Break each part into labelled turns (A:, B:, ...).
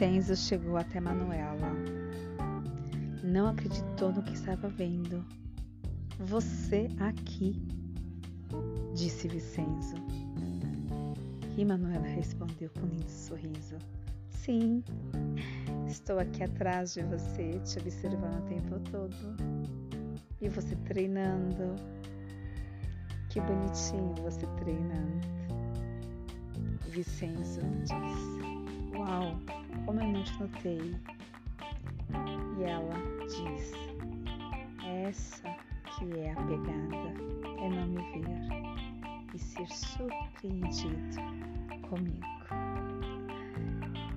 A: Vicenzo chegou até Manuela. Não acreditou no que estava vendo. Você aqui, disse Vicenzo. E Manuela respondeu com um lindo sorriso. Sim, estou aqui atrás de você, te observando o tempo todo. E você treinando. Que bonitinho você treinando. Vicenzo disse: Uau, como eu não te notei. E ela diz: Essa que é a pegada, é não me ver e ser surpreendido comigo.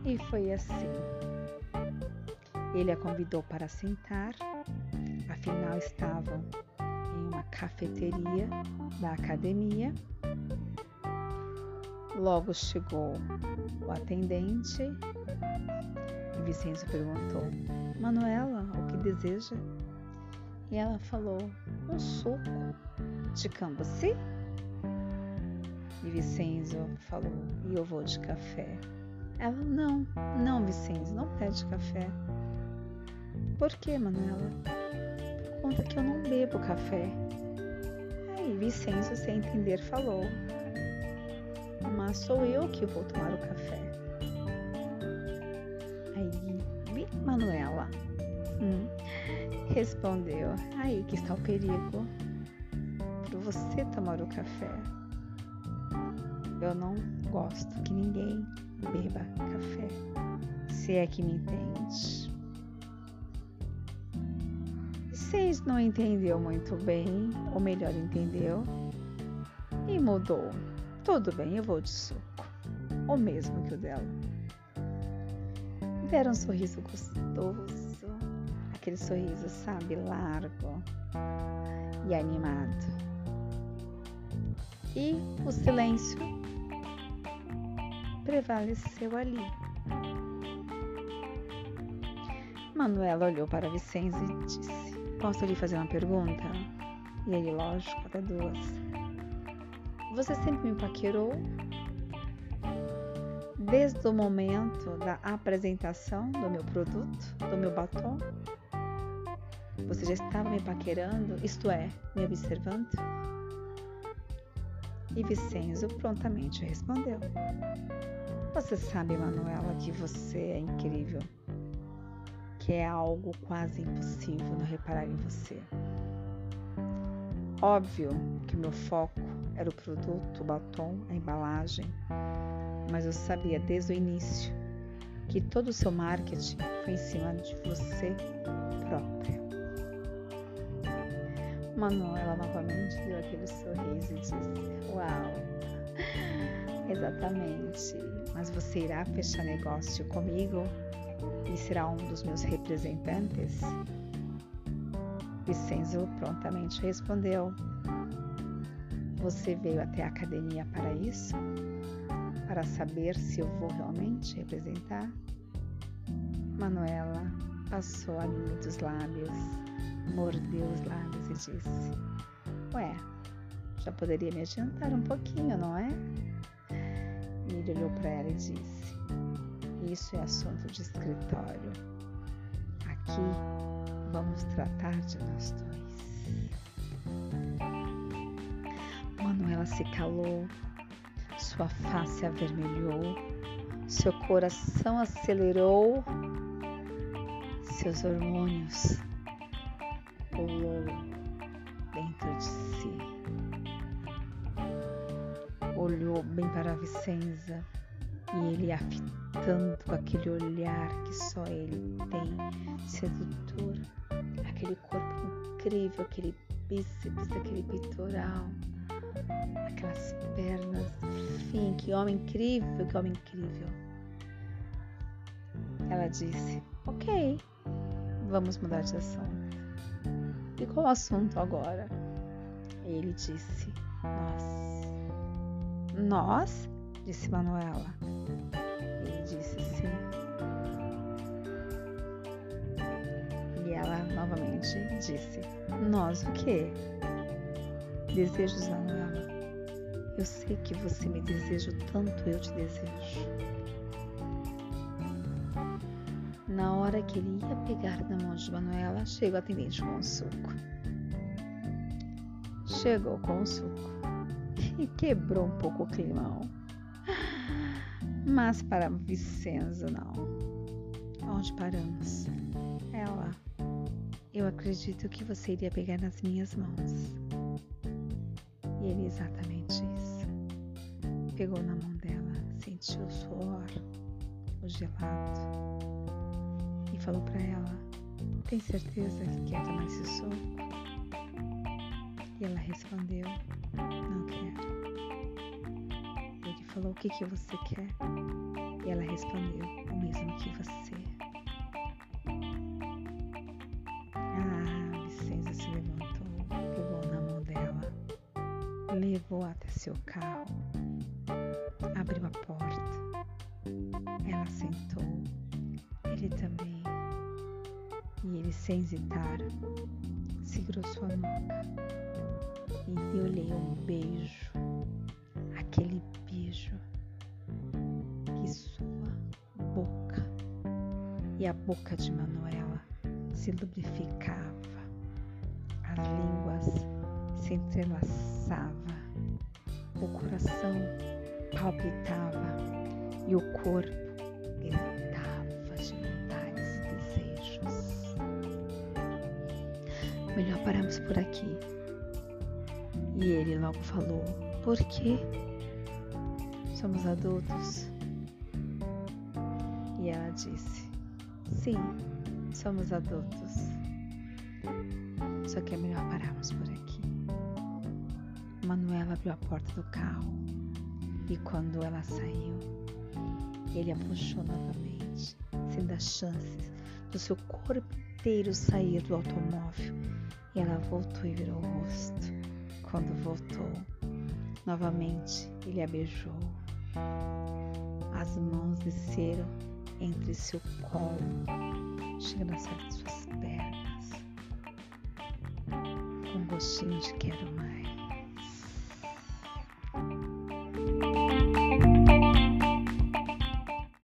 A: E foi assim. Ele a convidou para sentar, afinal estavam em uma cafeteria da academia. Logo chegou o atendente e Vicenzo perguntou: Manuela, o que deseja? E ela falou: Um suco de cambuci? E Vicenzo falou: E eu vou de café. Ela: Não, não, Vicenzo, não pede café. Por que, Manuela? Por conta que eu não bebo café. Aí Vicenzo, sem entender, falou: Mas sou eu que vou tomar o café. Aí, Manuela hum, respondeu: Aí que está o perigo para você tomar o café. Eu não gosto que ninguém beba café, se é que me entende. Vocês não entendeu muito bem, ou melhor, entendeu e mudou. Tudo bem, eu vou de suco, o mesmo que o dela. Deram um sorriso gostoso, aquele sorriso, sabe, largo e animado. E o silêncio prevaleceu ali. Manuela olhou para Vicenzo e disse: Posso lhe fazer uma pergunta? E ele, lógico, até duas. Você sempre me paquerou? Desde o momento da apresentação do meu produto, do meu batom? Você já estava me paquerando, isto é, me observando? E Vicenzo prontamente respondeu: Você sabe, Manuela, que você é incrível, que é algo quase impossível não reparar em você. Óbvio que meu foco era o produto, o batom, a embalagem, mas eu sabia desde o início que todo o seu marketing foi em cima de você própria. Manuela novamente deu aquele sorriso e disse: Uau, exatamente. Mas você irá fechar negócio comigo e será um dos meus representantes? Vicenzo prontamente respondeu: Você veio até a academia para isso? Para saber se eu vou realmente representar? Manuela passou a língua dos lábios mordeu os lábios e disse: Ué, já poderia me adiantar um pouquinho, não é? E ele olhou para ela e disse: Isso é assunto de escritório. Aqui vamos tratar de nós dois. Manuela se calou, sua face avermelhou, seu coração acelerou, seus hormônios pulou dentro de si. Olhou bem para Vicenza e ele afitando aquele olhar que só ele tem, sedutor, aquele corpo incrível, aquele bíceps, aquele peitoral, aquelas pernas, enfim, que homem incrível, que homem incrível. Ela disse: Ok, vamos mudar de assunto. E qual o assunto agora? Ele disse: Nós. Nós? Disse Manuela. Ele disse sim. E ela novamente disse: Nós o quê? Desejos, Manuela. Eu sei que você me deseja tanto eu te desejo. Na hora que ele ia pegar na mão de Manuela, chegou a atendente com o suco. Chegou com o suco e quebrou um pouco o climão. Mas para Vicenzo não. Onde paramos? Ela. Eu acredito que você iria pegar nas minhas mãos. E ele exatamente isso. Pegou na mão dela, sentiu o suor, o gelado, e falou para ela: Tem certeza que quer tomar esse suco? E ela respondeu: Não quero. Ele falou: O que, que você quer? E ela respondeu: O mesmo que você. Levou até seu carro, abriu a porta. Ela sentou, ele também. E ele, sem hesitar, segurou sua nuca e deu-lhe um beijo, aquele beijo que sua boca e a boca de Manuela se lubrificava, as línguas se entrelaçavam, o coração palpitava e o corpo gritava de vontades e desejos. Melhor pararmos por aqui. E ele logo falou: Por quê? Somos adultos. E ela disse: Sim, somos adultos. Só que é melhor pararmos por aqui. Manuela abriu a porta do carro e quando ela saiu, ele a puxou novamente, sem dar chances do seu corpo inteiro sair do automóvel. E ela voltou e virou o rosto. Quando voltou, novamente ele a beijou. As mãos desceram entre seu colo, chegando de suas pernas, com um gostinho de quero mais.